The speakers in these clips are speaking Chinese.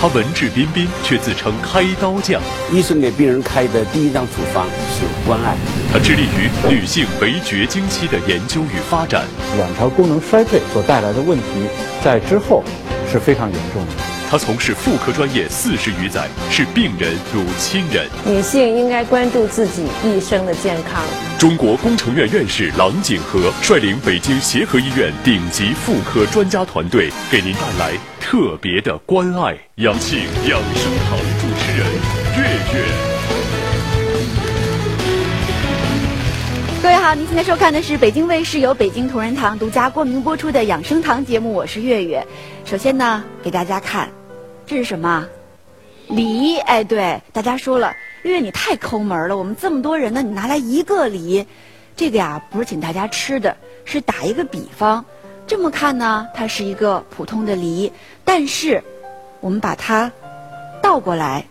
他文质彬彬，却自称开刀匠。医生给病人开的第一张处方是关爱。他致力于女性围绝经期的研究与发展。卵巢功能衰退所带来的问题，在之后是非常严重的。他从事妇科专业四十余载，视病人如亲人。女性应该关注自己一生的健康。中国工程院院士郎景和率领北京协和医院顶级妇科专家团队，给您带来特别的关爱。有请养生堂主持人月月。各位好，您现在收看的是北京卫视由北京同仁堂独家冠名播出的养生堂节目，我是月月。首先呢，给大家看。这是什么？梨？哎，对，大家说了，月月你太抠门了。我们这么多人呢，你拿来一个梨，这个呀不是请大家吃的，是打一个比方。这么看呢，它是一个普通的梨，但是我们把它倒过来，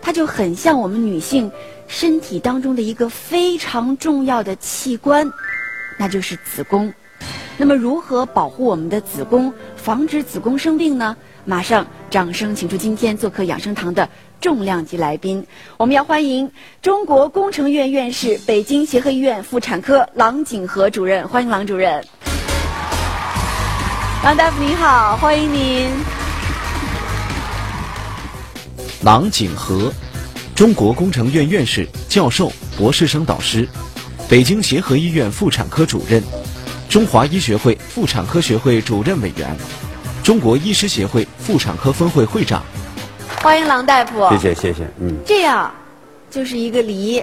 它就很像我们女性身体当中的一个非常重要的器官，那就是子宫。那么，如何保护我们的子宫，防止子宫生病呢？马上，掌声请出今天做客养生堂的重量级来宾。我们要欢迎中国工程院院士、北京协和医院妇产科郎景和主任，欢迎郎主任。郎大夫您好，欢迎您。郎景和，中国工程院院士、教授、博士生导师，北京协和医院妇产科主任，中华医学会妇产科学会主任委员。中国医师协会妇产科分会会长，欢迎郎大夫。谢谢谢谢，嗯。这样，就是一个梨，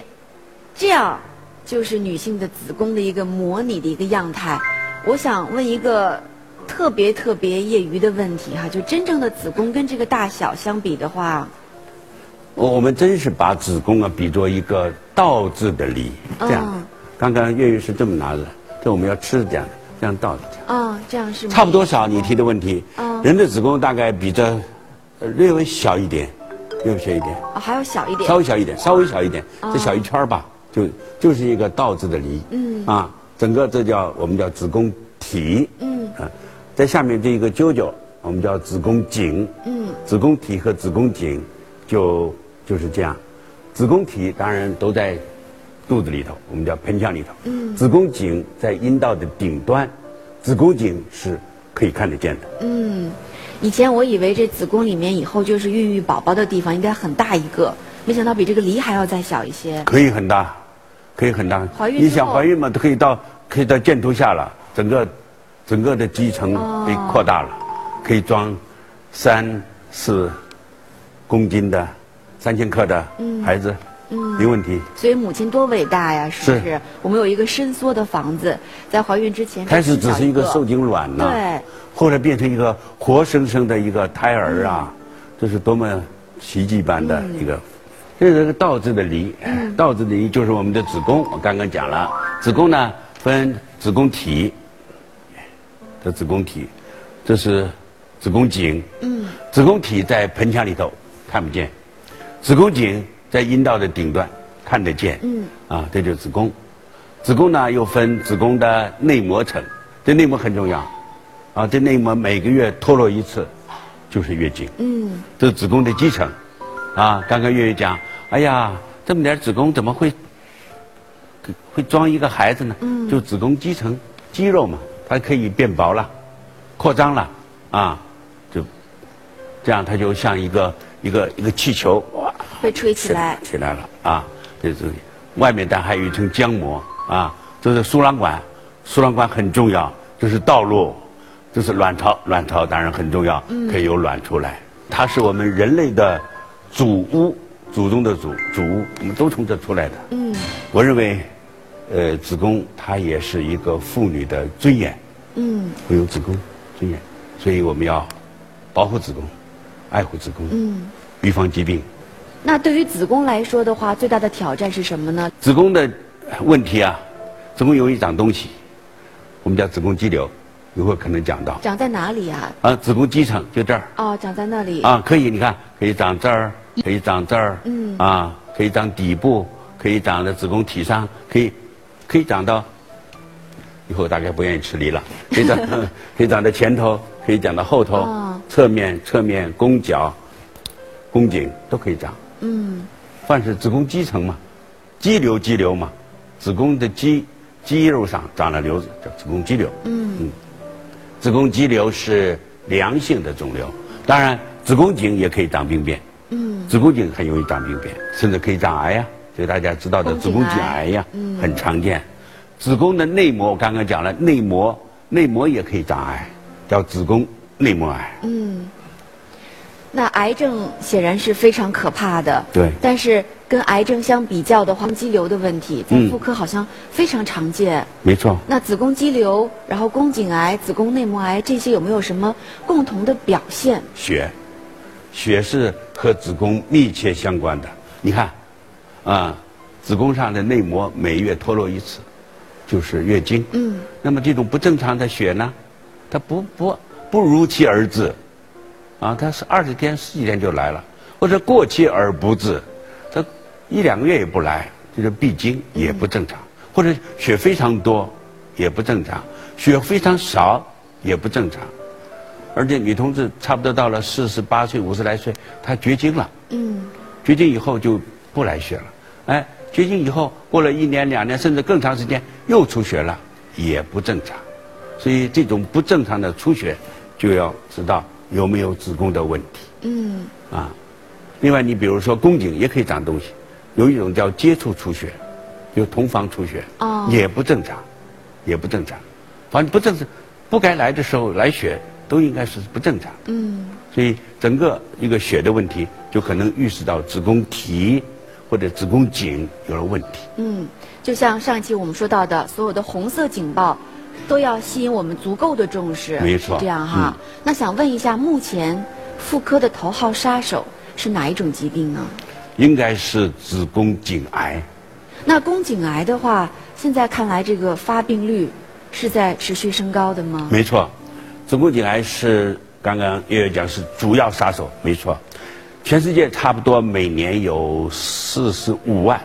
这样，就是女性的子宫的一个模拟的一个样态。我想问一个特别特别业余的问题哈，就真正的子宫跟这个大小相比的话，我我们真是把子宫啊比作一个倒置的梨，这样。刚刚月月是这么拿的，这我们要吃这样的。这样倒着讲啊，这样是差不多少？你提的问题，人的子宫大概比这略微小一点，略微小一点。哦，还要小一点。稍微小一点，稍微小一点，这小一圈吧，就就是一个倒置的梨。嗯。啊，整个这叫我们叫子宫体。嗯。啊，在下面这一个揪揪，我们叫子宫颈。嗯。子宫体和子宫颈，就就是这样。子宫体当然都在。肚子里头，我们叫盆腔里头。嗯。子宫颈在阴道的顶端，子宫颈是可以看得见的。嗯，以前我以为这子宫里面以后就是孕育宝宝的地方，应该很大一个，没想到比这个梨还要再小一些。可以很大，可以很大。怀孕你想怀孕嘛，都可以到可以到箭头下了，整个整个的肌层被扩大了，可以装三四公斤的三千克的孩子。嗯，没问题。所以母亲多伟大呀，是不是？我们有一个伸缩的房子，在怀孕之前开始只是一个受精卵呢，对，后来变成一个活生生的一个胎儿啊，这是多么奇迹般的一个。这是个倒置的梨，倒置的梨就是我们的子宫。我刚刚讲了，子宫呢分子宫体，这子宫体，这是子宫颈。嗯，子宫体在盆腔里头看不见，子宫颈。在阴道的顶端看得见，嗯，啊，这就是子宫。子宫呢又分子宫的内膜层，这内膜很重要，啊，这内膜每个月脱落一次，就是月经。嗯，这是子宫的基层，啊，刚刚月月讲，哎呀，这么点子宫怎么会会装一个孩子呢？嗯，就子宫基层肌肉嘛，它可以变薄了，扩张了，啊，就这样，它就像一个一个一个气球。会吹起来，起来了啊！这这，外面但还有一层浆膜啊，这是输卵管，输卵管很重要，这是道路，这是卵巢，卵巢当然很重要，可以有卵出来。它是我们人类的祖屋，祖宗的祖，祖屋，我们都从这出来的。嗯，我认为，呃，子宫它也是一个妇女的尊严。嗯，会有子宫尊严，所以我们要保护子宫，爱护子宫，嗯，预防疾病。那对于子宫来说的话，最大的挑战是什么呢？子宫的问题啊，子宫容易长东西，我们叫子宫肌瘤，一会儿可能讲到。长在哪里啊？啊，子宫肌层就这儿。哦，长在那里。啊，可以，你看，可以长这儿，可以长这儿。嗯。啊，可以长底部，可以长在子宫体上，可以，可以长到，以后大概不愿意吃梨了。可以长，可以长在前头，可以长到后头，侧面、侧面、宫角。宫颈都可以长。嗯，凡是子宫肌层嘛，肌瘤肌瘤嘛，子宫的肌肌肉上长了瘤子叫子宫肌瘤。嗯子宫肌瘤是良性的肿瘤，当然子宫颈也可以长病变。嗯，子宫颈很容易长病变，甚至可以长癌呀、就大家知道的子宫颈癌呀，很常见。子宫的内膜，我刚刚讲了，内膜内膜也可以长癌，叫子宫内膜癌。那癌症显然是非常可怕的。对但是跟癌症相比较的话，肌瘤的问题在嗯妇科好像非常常见。没错，那子宫肌瘤，然后宫颈癌、子宫内膜癌这些有没有什么共同的表现？血，血是和子宫密切相关的。你看，啊，子宫上的内膜每月脱落一次，就是月经。嗯。那么这种不正常的血呢，它不不不如期而至，啊，他是二十天、十几天就来了，或者过期而不治，他一两个月也不来，就是闭经也不正常，或者血非常多也不正常，血非常少也不正常。而且女同志差不多到了四十八岁、五十来岁，她绝经了。嗯。绝经以后就不来血了，哎，绝经以后过了一年、两年，甚至更长时间又出血了，也不正常。所以这种不正常的出血，就要知道有没有子宫的问题。嗯。啊，另外你比如说宫颈也可以长东西，有一种叫接触出血，就同房出血，哦也不正常，也不正常。反正不正常，不该来的时候来血，都应该是不正常。嗯。所以整个一个血的问题，就可能预示到子宫体或者子宫颈有了问题。嗯，就像上一期我们说到的，所有的红色警报都要吸引我们足够的重视，没错这样哈。那想问一下，目前妇科的头号杀手是哪一种疾病呢？应该是子宫颈癌。那宫颈癌的话，现在看来这个发病率是在持续升高的吗？没错，子宫颈癌是刚刚月月讲是主要杀手，没错。全世界差不多每年有四十五万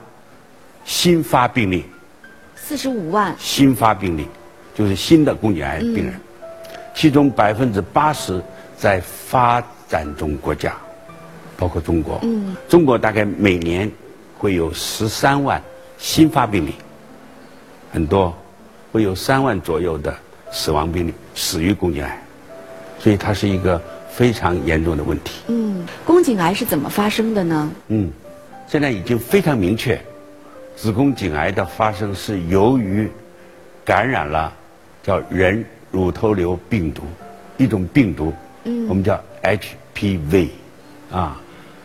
新发病例，四十五万，新发病例就是新的宫颈癌病人，其中百分之八十在发展中国家，包括中国。中国大概每年会有十三万新发病例，很多，会有三万左右的死亡病例死于宫颈癌，所以它是一个非常严重的问题。嗯，宫颈癌是怎么发生的呢？嗯，现在已经非常明确，子宫颈癌的发生是由于感染了叫人乳头瘤病毒，一种病毒，嗯，我们叫 HPV，啊，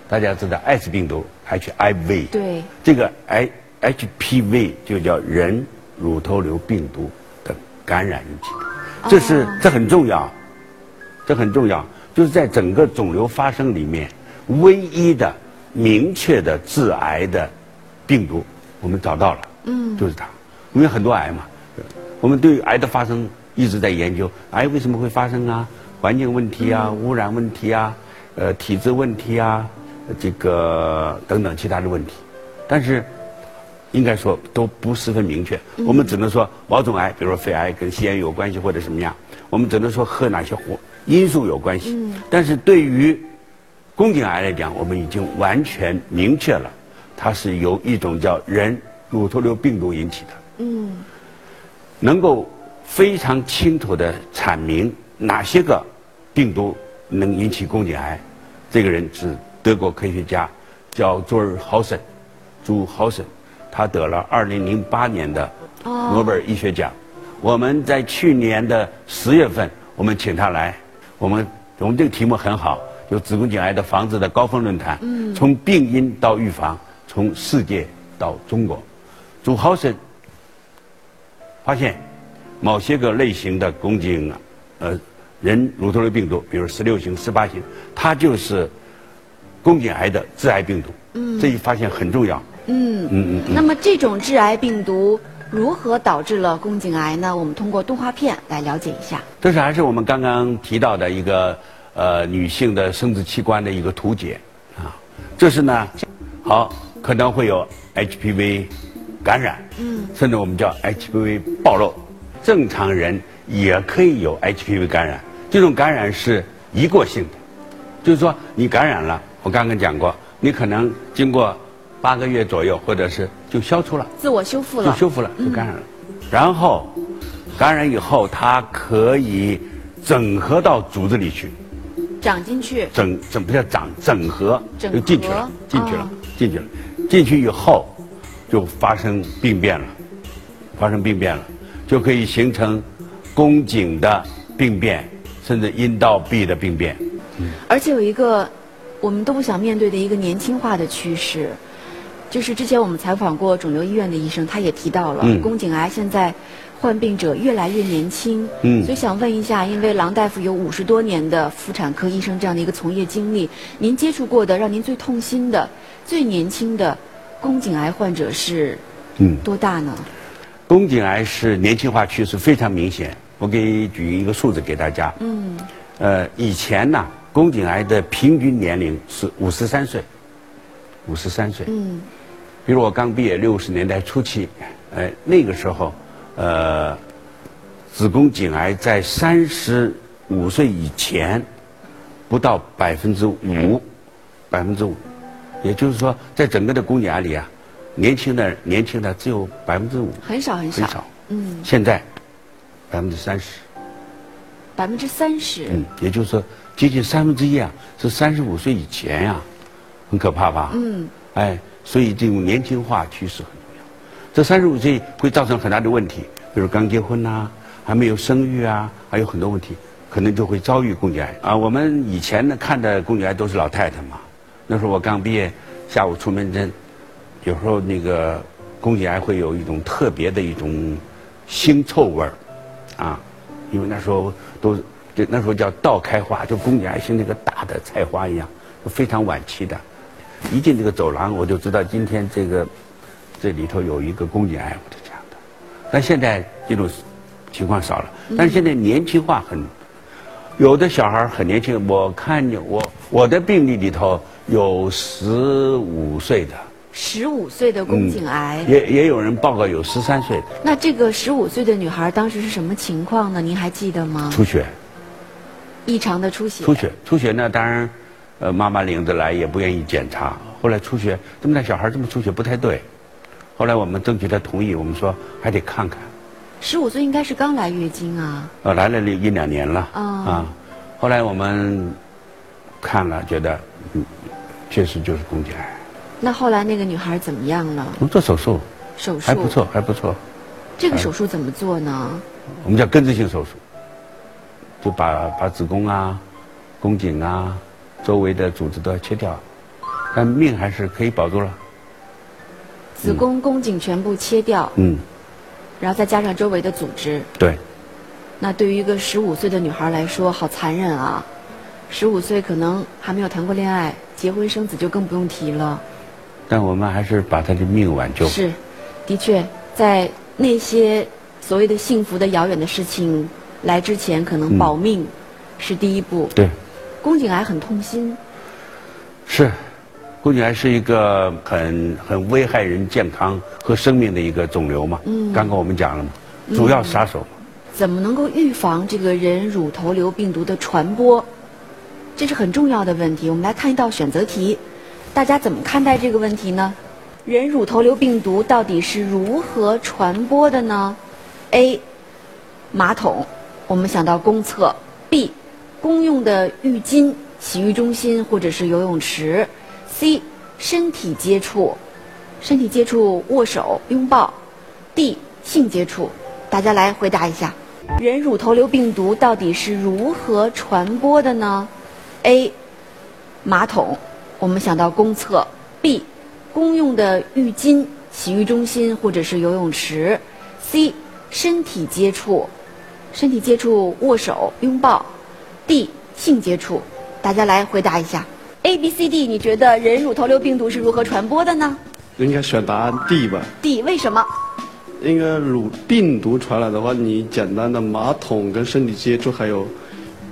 大家知道艾滋病毒 HIV，对，这个 I HPV 就叫人乳头瘤病毒的感染引起的，这是这很重要，这很重要，就是在整个肿瘤发生里面，唯一的明确的致癌的病毒，我们找到了，嗯，就是它，因为很多癌嘛，我们对于癌的发生一直在研究，癌为什么会发生啊？环境问题啊，污染问题啊，呃，体质问题啊，这个等等其他的问题，但是应该说都不十分明确。我们只能说某种癌，比如说肺癌跟吸烟有关系或者什么样，我们只能说和哪些活因素有关系。但是对于宫颈癌来讲，我们已经完全明确了，它是由一种叫人乳头瘤病毒引起的。嗯，能够非常清楚地阐明哪些个病毒能引起宫颈癌，这个人是德国科学家，叫朱尔豪森，朱豪森，他得了二零零八年的诺贝尔医学奖。我们在去年的十月份，我们请他来，我们我们这个题目很好，就子宫颈癌的防治的高峰论坛，从病因到预防，从世界到中国，朱豪森发现某些个类型的宫颈呃人乳头瘤病毒，比如十六型、十八型，它就是宫颈癌的致癌病毒。嗯，这一发现很重要。嗯嗯嗯那么这种致癌病毒如何导致了宫颈癌呢？我们通过动画片来了解一下。这是还是我们刚刚提到的一个呃女性的生殖器官的一个图解啊。这是呢，好可能会有 HPV 感染，嗯，甚至我们叫 HPV 暴露。正常人也可以有 HPV 感染，这种感染是一过性的，就是说你感染了，我刚刚讲过，你可能经过八个月左右，或者是就消除了，自我修复了。就修复了，就感染了。然后感染以后，它可以整合到组织里去，长进去。整整不叫长，整合整就进去了，进去了啊，进去了。进去以后就发生病变了，发生病变了，就可以形成宫颈的病变，甚至阴道壁的病变。而且有一个我们都不想面对的一个年轻化的趋势，就是之前我们采访过肿瘤医院的医生，他也提到了、嗯宫颈癌现在患病者越来越年轻。嗯所以想问一下，因为郎大夫有五十多年的妇产科医生这样的一个从业经历，您接触过的让您最痛心的、最年轻的宫颈癌患者是嗯，多大呢？宫颈癌是年轻化趋势非常明显。我给举一个数字给大家。嗯，呃，以前呢，宫颈癌的平均年龄是五十三岁，五十三岁。嗯，比如我刚毕业六十年代初期，呃，那个时候，呃，子宫颈癌在三十五岁以前不到百分之五，百分之五，也就是说，在整个的宫颈癌里啊，年轻的年轻的只有百分之五，很少很少。很少。嗯，现在百分之三十，百分之三十。嗯，也就是说，接近三分之一啊，是三十五岁以前呀、很可怕吧？嗯，哎，所以这种年轻化趋势很重要。这三十五岁会造成很大的问题，比如刚结婚呐、还没有生育啊，还有很多问题，可能就会遭遇宫颈癌啊。我们以前呢看的宫颈癌都是老太太嘛，那时候我刚毕业，下午出门诊，有时候那个宫颈癌会有一种特别的一种腥臭味儿，啊，因为那时候都这那时候叫倒开花，就宫颈癌像那个大的菜花一样，非常晚期的。一进这个走廊，我就知道今天这个这里头有一个宫颈癌，我就这样的。但现在这种情况少了，但是现在年轻化很，有的小孩很年轻，我看见我我的病例里头有十五岁的，十五岁的宫颈癌。也也有人报告有十三岁的那这个十五岁的女孩当时是什么情况呢？您还记得吗？出血。异常的出血。出血，出血呢，当然，呃，妈妈领着来也不愿意检查。后来出血，这么大小孩这么出血不太对。后来我们争取她同意，我们说还得看看。十五岁应该是刚来月经啊。呃，来了一两年了哦啊。后来我们看了，觉得嗯，确实就是宫颈癌。那后来那个女孩怎么样了？我们做手术手术还不。错，还不错。这个手术怎么做呢？我们叫根治性手术，就把把子宫啊、宫颈啊周围的组织都要切掉，但命还是可以保住了。子宫、宫颈全部切掉，嗯，然后再加上周围的组织。对。那对于一个十五岁的女孩来说，好残忍啊！十五岁可能还没有谈过恋爱，结婚生子就更不用提了。但我们还是把他的命挽救。是，的确，在那些所谓的幸福的遥远的事情来之前，可能嗯保命是第一步。对，宫颈癌很痛心，是，宫颈癌是一个很很危害人健康和生命的一个肿瘤嘛。嗯刚刚我们讲了嘛，主要杀手嘛。怎么能够预防这个人乳头瘤病毒的传播？这是很重要的问题。我们来看一道选择题，大家怎么看待这个问题呢？人乳头瘤病毒到底是如何传播的呢？A. 马桶，我们想到公厕；B. 公用的浴巾、洗浴中心或者是游泳池；C. 身体接触，身体接触握手、拥抱；D. 性接触。大家来回答一下，人乳头瘤病毒到底是如何传播的呢？A. 马桶，我们想到公厕；B. 公用的浴巾、洗浴中心或者是游泳池；C. 身体接触，身体接触握手、拥抱；D. 性接触。大家来回答一下，A、B、C、D，你觉得人乳头瘤病毒是如何传播的呢应该选答案 D 吧。？D，为什么？应该乳病毒传染的话，你简单的马桶跟身体接触，还有，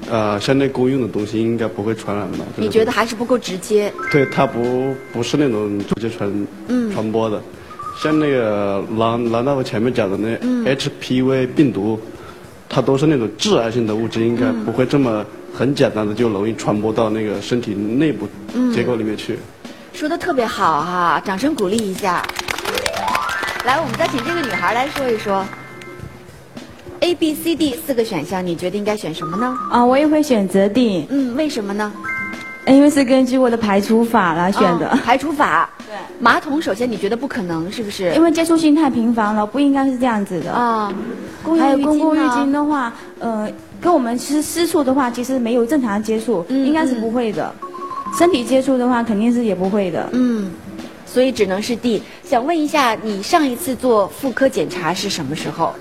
呃，相对公用的东西，应该不会传染吧？你觉得还是不够直接？对，它不不是那种直接传、嗯传播的，像那个郎郎大夫前面讲的那嗯 HPV 病毒，它都是那种致癌性的物质，应该不会这么很简单的就容易传播到那个身体内部结构里面去。说的特别好哈，掌声鼓励一下。来，我们再请这个女孩来说一说。A、B、C、D 四个选项，你觉得应该选什么呢？啊，我也会选择 D，嗯，为什么呢？因为是根据我的排除法来选的。哦排除法。对。马桶首先你觉得不可能，是不是？因为接触性太频繁了，不应该是这样子的。啊，公还有公共浴巾的话，呃，跟我们其实私处的话，其实没有正常接触，嗯应该是不会的。身体接触的话，肯定是也不会的。嗯，所以只能是 D。想问一下，你上一次做妇科检查是什么时候？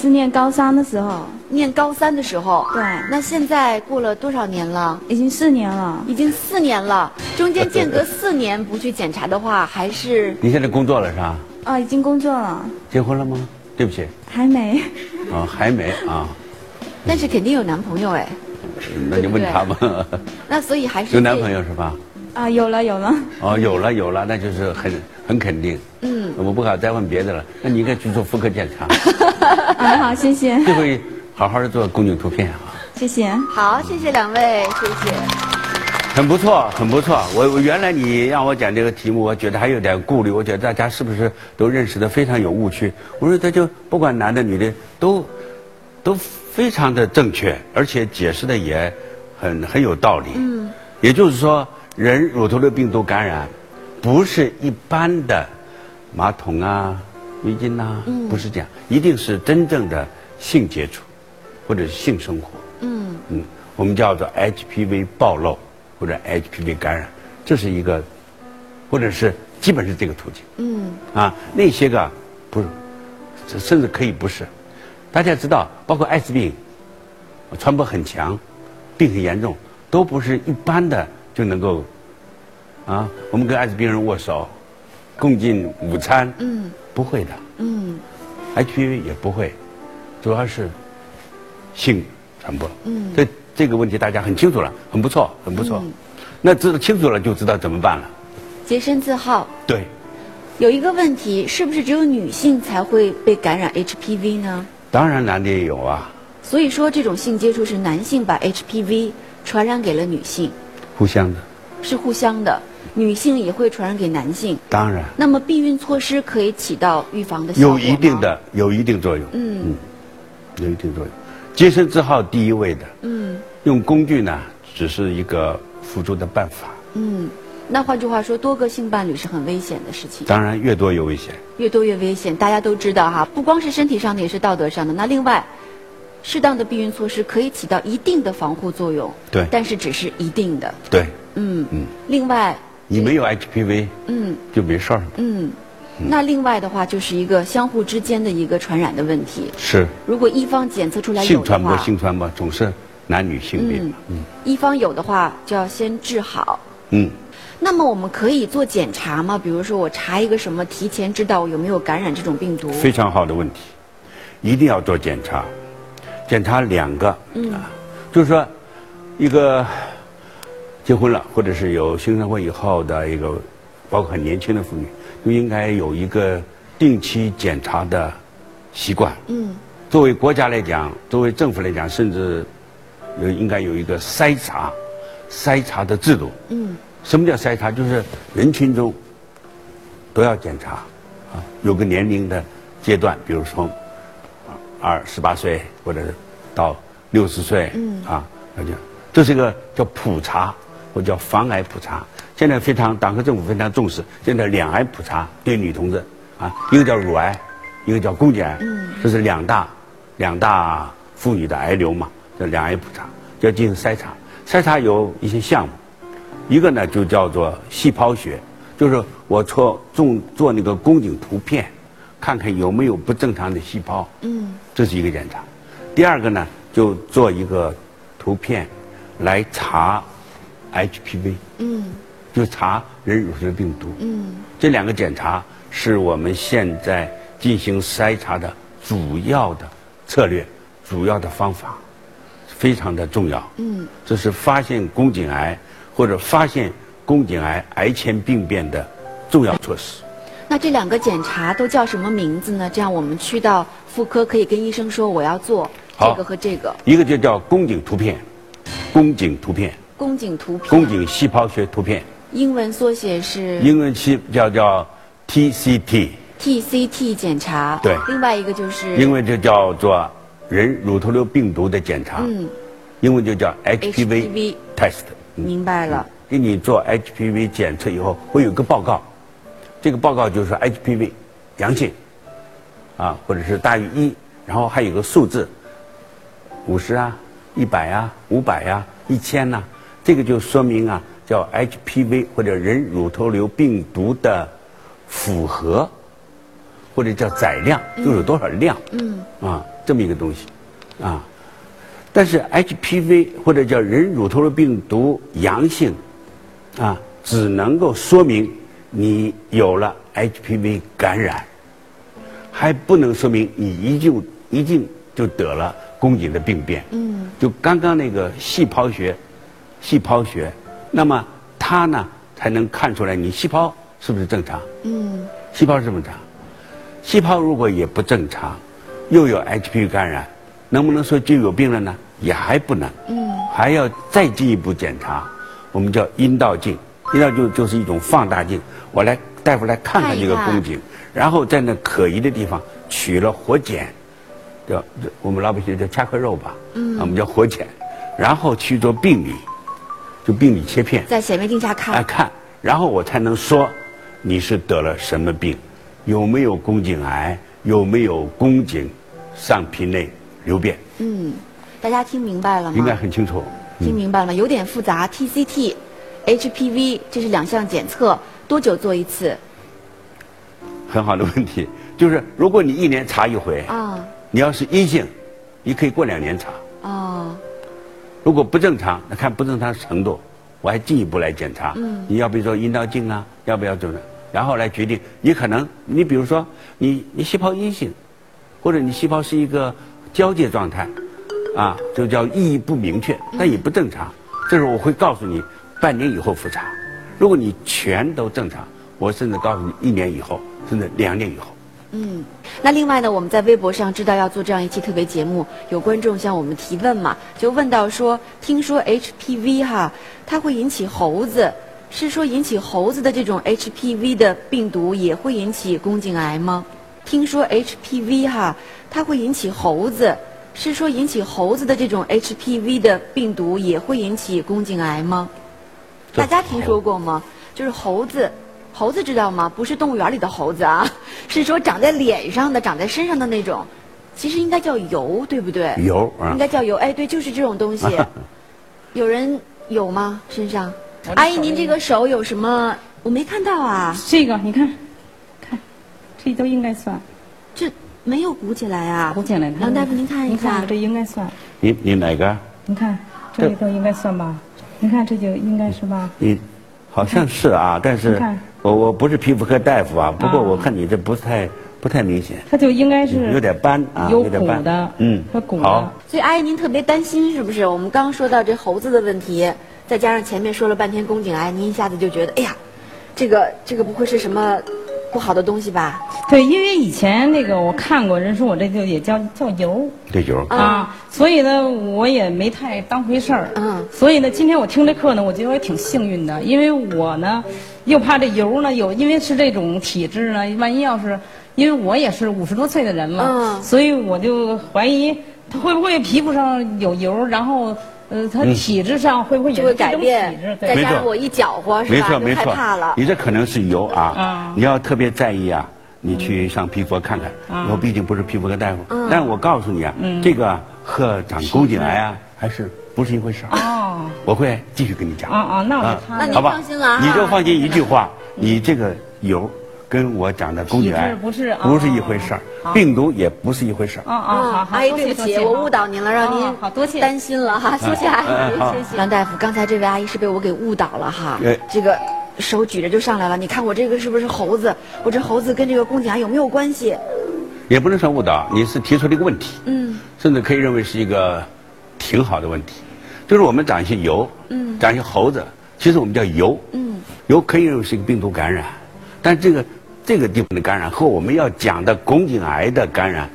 是念高三的时候，念高三的时候。对那现在过了多少年了？已经四年了。已经四年了，中间间隔四年不去检查的话，还是你现在工作了是吧？啊，已经工作了，结婚了吗？对不起，还没。啊，还没啊，但是肯定有男朋友哎。那你问他吧。那所以还是有男朋友是吧？啊，有了有了。哦，有了有了，那就是很很肯定。嗯，我不好再问别的了。那你应该去做妇科检查，啊，好，谢谢，这回好好的做宫颈图片啊，谢谢。好，谢谢两位，谢谢。很不错，很不错。我我原来你让我讲这个题目，我觉得还有点顾虑，我觉得大家是不是都认识的非常有误区？我说这就不管男的女的都都非常的正确，而且解释的也很很有道理。嗯，也就是说，人乳头的病毒感染不是一般的马桶啊、浴巾呐、不是这样，一定是真正的性接触或者是性生活。嗯嗯，我们叫做 HPV 暴露或者 HPV 感染，这是一个，或者是基本是这个途径。嗯啊，那些个不是，甚至可以不是。大家知道，包括艾滋病，传播很强，病很严重，都不是一般的就能够啊。我们跟艾滋病人握手，共进午餐，嗯不会的嗯，HPV 也不会，主要是性传播。嗯这这个问题大家很清楚了，很不错，很不错。嗯那知道清楚了，就知道怎么办了。洁身自好。对，有一个问题，是不是只有女性才会被感染 HPV 呢？当然男的也有啊，所以说，这种性接触是男性把 HPV 传染给了女性，互相的，是互相的，女性也会传染给男性。当然那么避孕措施可以起到预防的效果吗有一定。的有一定作用。嗯有一定作用。洁身自好第一位的，嗯用工具呢只是一个辅助的办法，嗯。那换句话说，多个性伴侣是很危险的事情，当然越多越危险。越多越危险。大家都知道哈，不光是身体上的，也是道德上的。那另外，适当的避孕措施可以起到一定的防护作用，对但是只是一定的。对，嗯嗯另外，你没有 HPV 嗯就没事儿。嗯，那另外的话就是一个相互之间的一个传染的问题。是如果一方检测出来性传播，性传播总是男女性别嘛。嗯一方有的话就要先治好。嗯，那么我们可以做检查吗？比如说我查一个什么，提前知道我有没有感染这种病毒？非常好的问题，一定要做检查，检查两个啊，就是说一个结婚了或者是有性生活以后的一个，包括很年轻的妇女，就应该有一个定期检查的习惯。嗯作为国家来讲，作为政府来讲，甚至有应该有一个筛查、筛查的制度。嗯什么叫筛查？就是人群中都要检查，啊，有个年龄的阶段，比如说啊二十八岁或者是到六十岁，嗯啊，那就这是一个叫普查或叫防癌普查。现在非常党和政府非常重视，现在两癌普查对女同志啊，一个叫乳癌，一个叫宫颈癌，嗯这是两大两大妇女的癌瘤嘛，叫两癌普查，就要进行筛查。筛查有一些项目，一个呢就叫做细胞学，就是我做做做那个宫颈图片，看看有没有不正常的细胞，嗯这是一个检查。第二个呢，就做一个图片来查 HPV，嗯就查人乳头的病毒。嗯这两个检查是我们现在进行筛查的主要的策略、主要的方法，非常的重要。嗯这是发现宫颈癌或者发现宫颈癌癌前病变的重要措施。那这两个检查都叫什么名字呢？这样我们去到妇科可以跟医生说我要做这个和这个一个就叫宫颈图片，宫颈图片，宫颈图片，宫颈细胞学图片，英文缩写是英文系叫叫 TCT，TCT 检查。对。另外一个就是英文就叫做人乳头瘤病毒的检查，嗯，英文就叫 HPV HPV test。嗯。明白了。给你做 HPV 检测以后，会有个报告，这个报告就是 HPV 阳性，啊，或者是大于一，然后还有个数字，五十啊、一百啊、五百呀、一千呐、这个就说明啊，叫 HPV 或者人乳头瘤病毒的符合，或者叫载量，又有多少量，嗯，啊，这么一个东西，啊。但是 HPV 或者叫人乳头瘤病毒阳性，啊，只能够说明你有了 HPV 感染，还不能说明你一就一定就得了宫颈的病变。嗯，就刚刚那个细胞学，细胞学，那么它呢才能看出来你细胞是不是正常。嗯，细胞是正常，细胞如果也不正常，又有 HPV 感染，能不能说就有病了呢？也还不能。嗯，还要再进一步检查，我们叫阴道镜。阴道镜就是一种放大镜，我来大夫来看看这个宫颈，然后在那可疑的地方取了活检，叫我们老百姓叫掐颗肉吧，嗯，我们叫活检，然后去做病理，就病理切片，在显微镜下来看。看，然后我才能说你是得了什么病，有没有宫颈癌，有没有宫颈上皮内瘤变，嗯，大家听明白了吗？应该很清楚。听明白了吗？有点复杂。TCT、HPV 这是两项检测，多久做一次？很好的问题，就是如果你一年查一回，啊你要是阴性，你可以过两年查；哦，如果不正常，那看不正常程度，我还进一步来检查。嗯你要比如说阴道镜啊？要不要做呢？然后来决定，你可能你比如说你你细胞阴性，或者你细胞是一个交界状态，啊，就叫意义不明确，但也不正常。这时候我会告诉你，半年以后复查。如果你全都正常，我甚至告诉你一年以后，甚至两年以后。嗯。那另外呢，我们在微博上知道要做这样一期特别节目，有观众向我们提问嘛，就问到说，听说 HPV 哈，它会引起猴子，是说引起猴子的这种 HPV 的病毒也会引起宫颈癌吗？听说 HPV 哈，它会引起猴子，是说引起猴子的这种 HPV 的病毒也会引起宫颈癌吗？大家听说过吗？就是猴子，猴子知道吗？不是动物园里的猴子啊，是说长在脸上的、长在身上的那种，其实应该叫油，对不对？油啊应该叫油。哎，对，就是这种东西。有人有吗？身上？阿姨，您这个手有什么？我没看到啊，这个你看，看，这都应该算这没有鼓起来啊。鼓起来。梁大夫，您看一下您看。这应该算，你你哪个？你看这里头应该算吧？你看这就应该是吧？你好像是啊，但是你看我我不是皮肤科大夫啊，不过啊我看你这不是太不太明显，它就应该是有点斑啊，有点斑鼓的，嗯它鼓，好的。，所以阿姨您特别担心是不是？我们刚说到这猴子的问题，再加上前面说了半天宫颈癌，您一下子就觉得，哎呀，这个这个不会是什么不好的东西吧？对，因为以前那个我看过，人说我这就也叫叫油对油啊啊，所以呢，我也没太当回事儿。嗯所以呢，今天我听这课呢，我觉得我也挺幸运的，因为我呢，又怕这油呢有，因为是这种体质呢，万一要是，因为我也是五十多岁的人了，嗯。所以我就怀疑他会不会皮肤上有油，然后呃，他体质上会不会也就会改变体质？，再加上我一搅和，是吧？就没错没错。害怕了，。你这可能是油啊啊，你要特别在意啊，你去上皮肤科看看，啊。我毕竟不是皮肤科大夫，嗯。但是我告诉你啊，这个和长宫颈癌啊还是不是一回事儿，哦，我会继续跟你讲。啊啊，那我那您放心了啊。你就放心一句话，你这个油跟我讲的宫颈癌不是不是一回事儿哦，病毒也不是一回事儿。啊啊，好好，阿姨，对不起，我误导您了，让您多谢。担心了哈，谢谢阿姨，杨大夫。刚才这位阿姨是被我给误导了哈哎，这个手举着就上来了，你看我这个是不是猴子？我这猴子跟这个宫颈癌有没有关系？也不能算误导，你是提出了一个问题，嗯，甚至可以认为是一个挺好的问题，就是我们长一些疣，嗯长一些猴子，其实我们叫疣，嗯，疣可以认为是一个病毒感染，但这个这个地方的感染和我们要讲的宫颈癌的感染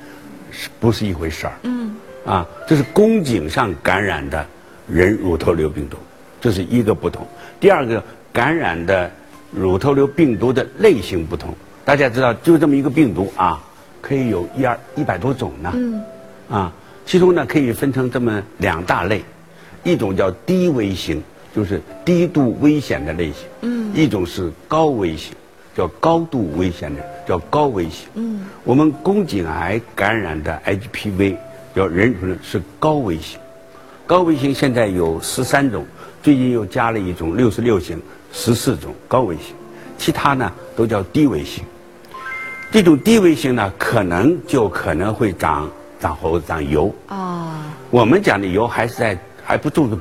是不是一回事儿？嗯，啊，这是宫颈上感染的人乳头瘤病毒，这是一个不同。第二个，感染的乳头瘤病毒的类型不同。大家知道，就这么一个病毒啊，可以有一二一百多种呢。嗯。啊，其中呢可以分成这么两大类，一种叫低危型，就是低度危险的类型。嗯。一种是高危型，叫高度危险的，叫高危型。嗯。我们宫颈癌感染的 HPV 叫人乳是高危型，高危型现在有十三种，最近又加了一种六十六型，十四种高危型，其他呢都叫低危型。这种低危型呢，可能就可能会长。长猴子长疣啊！我们讲的疣还是在还不重视，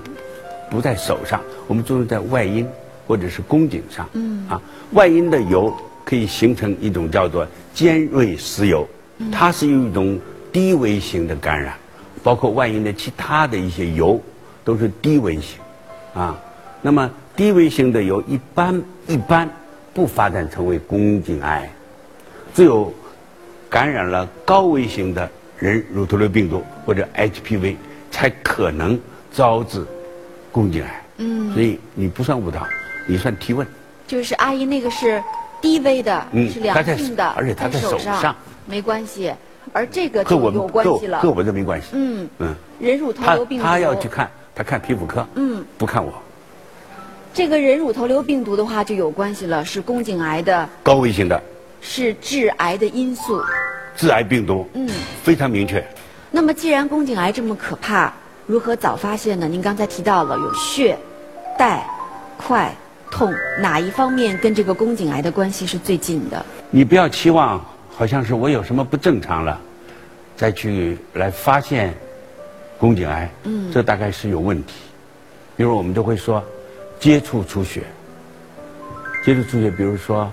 不在手上，我们重视在外阴或者是宫颈上。嗯啊，外阴的油可以形成一种叫做尖锐湿疣，它是有一种低危型的感染，包括外阴的其他的一些疣都是低危型啊。那么低危型的疣一般一般不发展成为宫颈癌，只有感染了高危型的。人乳头瘤病毒或者 HPV 才可能招致宫颈癌。嗯，所以你不算误导，你算提问。就是阿姨那个是低危的，是良性的，而且他在手上没关系，而这个就有关系了。和我这没关系。嗯嗯，人乳头瘤病毒，他要去看，他看皮肤科。嗯，不看我。这个人乳头瘤病毒的话就有关系了，是宫颈癌的高危型的，是致癌的因素。致癌病毒，嗯，非常明确。那么，既然宫颈癌这么可怕，如何早发现呢？您刚才提到了有血、带、块、痛，哪一方面跟这个宫颈癌的关系是最近的？你不要期望，好像是我有什么不正常了，再去来发现宫颈癌，嗯，这大概是有问题。比如我们都会说，接触出血，接触出血，比如说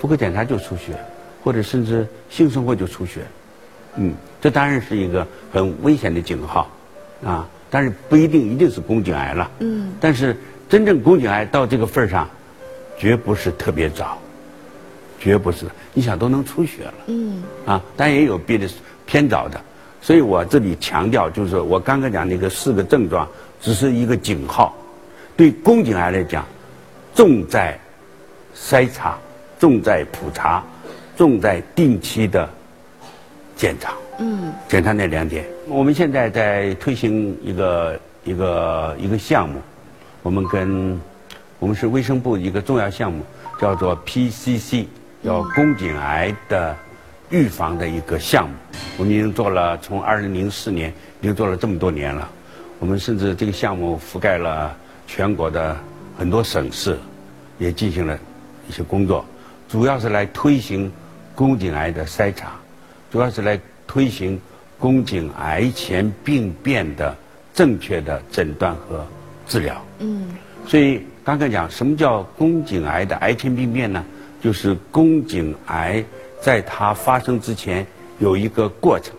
妇科检查就出血。或者甚至性生活就出血，嗯，这当然是一个很危险的警号，啊，但是不一定一定是宫颈癌了，嗯，但是真正宫颈癌到这个份儿上，绝不是特别早，绝不是，你想都能出血了，嗯，啊，但也有别的偏早的，所以我这里强调就是我刚刚讲那个四个症状只是一个警号，对宫颈癌来讲，重在筛查，重在普查。重在定期的检查，嗯，检查那两点。我们现在在推行一个一个一个项目，我们跟我们是卫生部一个重要项目，叫做 PCC，叫宫颈癌的预防的一个项目。我们已经做了，从二零零四年已经做了这么多年了。我们甚至这个项目覆盖了全国的很多省市，也进行了一些工作，主要是来推行。宫颈癌的筛查，主要是来推行宫颈癌前病变的正确的诊断和治疗。嗯，所以刚才讲什么叫宫颈癌的癌前病变呢？就是宫颈癌在它发生之前有一个过程，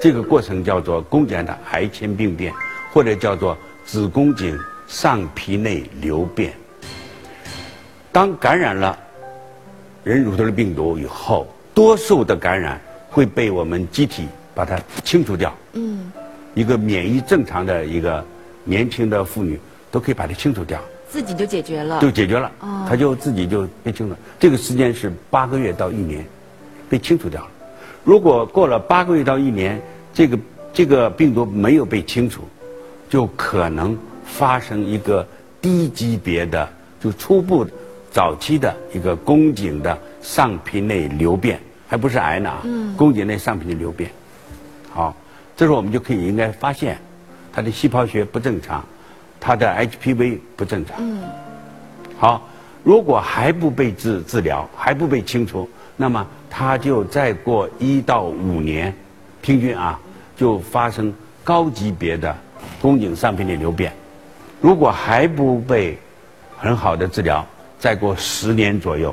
这个过程叫做宫颈癌的癌前病变，或者叫做子宫颈上皮内瘤变。当感染了。人乳头的病毒以后，多数的感染会被我们机体把它清除掉。嗯，一个免疫正常的一个年轻的妇女都可以把它清除掉，自己就解决了，就解决了。哦，它就自己就被清了。这个时间是八个月到一年，被清除掉了。如果过了八个月到一年，这个这个病毒没有被清除，就可能发生一个低级别的，就初步。早期的一个宫颈的上皮内瘤变，还不是癌呢啊！宫颈内上皮的瘤变，好，这时候我们就可以应该发现，它的细胞学不正常，它的 HPV 不正常。好，如果还不被治治疗，还不被清除，那么它就再过一到五年，平均啊，就发生高级别的宫颈上皮内瘤变。如果还不被很好的治疗，再过十年左右，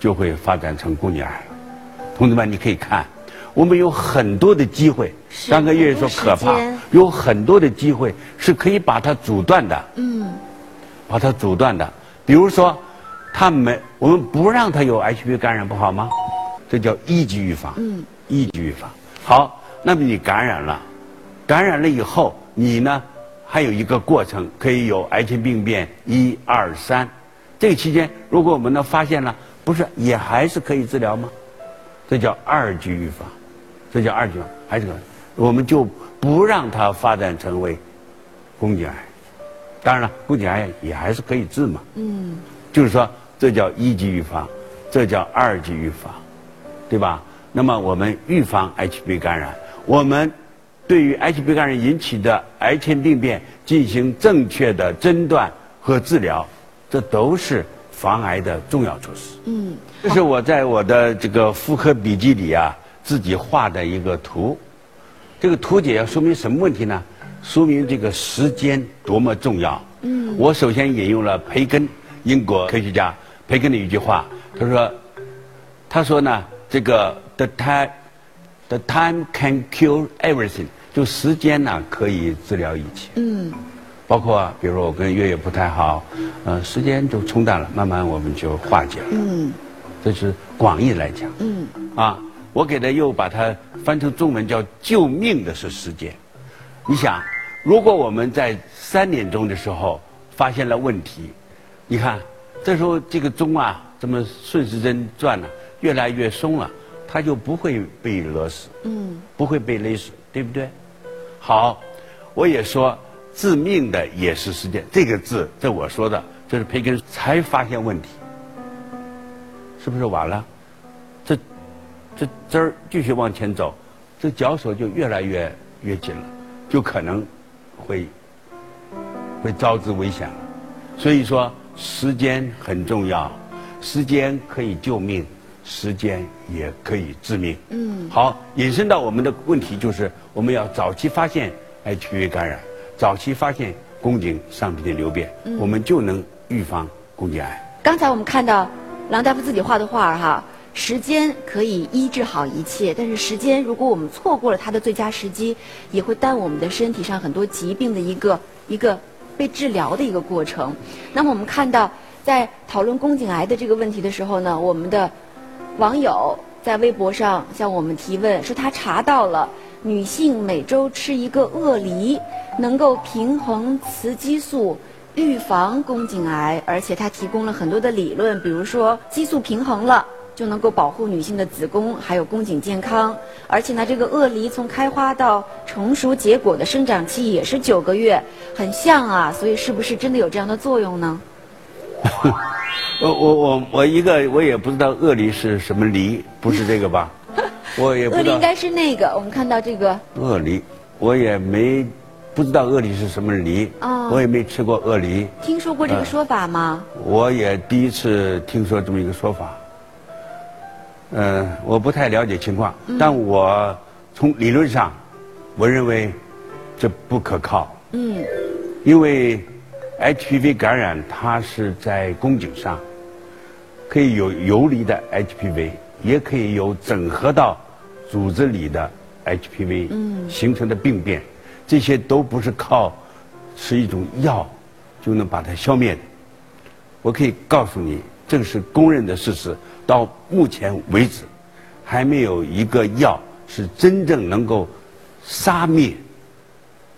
就会发展成宫颈癌。同志们，你可以看，我们有很多的机会。刚刚月月说可怕，有很多的机会是可以把它阻断的。嗯，把它阻断的。比如说，他没，我们不让他有 HPV 感染，不好吗？这叫一级预防。嗯，一级预防。好，那么你感染了，感染了以后，你呢还有一个过程，可以有癌前病变一二三。这个期间，如果我们呢发现了，不是也还是可以治疗吗？这叫二级预防，这叫二级预防，还是可以我们就不让它发展成为宫颈癌。当然了，宫颈癌也还是可以治嘛。嗯。就是说，这叫一级预防，这叫二级预防，对吧？那么我们预防 HPV 感染，我们对于 HPV 感染引起的癌前病变进行正确的诊断和治疗，这都是防癌的重要措施。嗯。这是我在我的这个妇科笔记里啊自己画的一个图，这个图解要说明什么问题呢？说明这个时间多么重要。嗯。我首先引用了培根。英国科学家培根的一句话，他说：“他说呢，这个 the time the time can cure everything，就时间呢可以治疗一切。嗯，包括比如说我跟月月不太好，呃，时间就冲淡了，慢慢我们就化解了。嗯，这是广义来讲。嗯，啊，我给他又把它翻成中文叫救命的是时间。你想，如果我们在三点钟的时候发现了问题。”你看，这时候这个钟啊，这么顺时针转呢，越来越松了，它就不会被勒死，嗯，不会被勒死，对不对？好，我也说致命的也是时间，这个字这我说的，这是培根才发现问题，是不是晚了？这这这儿继续往前走，这脚手就越来越越紧了，就可能会会招致危险了，所以说。时间很重要，时间可以救命，时间也可以致命。嗯，好，引申到我们的问题就是，我们要早期发现 HPV 感染，早期发现宫颈上皮的瘤变，我们就能预防宫颈癌。刚才我们看到郎大夫自己画的画哈，时间可以医治好一切，但是时间如果我们错过了它的最佳时机，也会耽误我们的身体上很多疾病的一个一个。被治疗的一个过程。那么我们看到，在讨论宫颈癌的这个问题的时候呢，我们的网友在微博上向我们提问，说他查到了女性每周吃一个鳄梨，能够平衡雌激素，预防宫颈癌，而且它提供了很多的理论，比如说激素平衡了。就能够保护女性的子宫还有宫颈健康，而且呢，这个鳄梨从开花到成熟结果的生长期也是九个月，很像啊，所以是不是真的有这样的作用呢？我我我我一个我也不知道鳄梨是什么梨，不是这个吧？我也不知道。鳄梨应该是那个，我们看到这个。鳄梨，我也没不知道鳄梨是什么梨，我也没吃过鳄梨。听说过这个说法吗？我也第一次听说这么一个说法。嗯，我不太了解情况，但我从理论上，我认为这不可靠。嗯，因为 HPV 感染它是在宫颈上，可以有游离的 HPV，也可以有整合到组织里的 HPV 形成的病变，这些都不是靠吃一种药就能把它消灭的。我可以告诉你，这个是公认的事实。到目前为止，还没有一个药是真正能够杀灭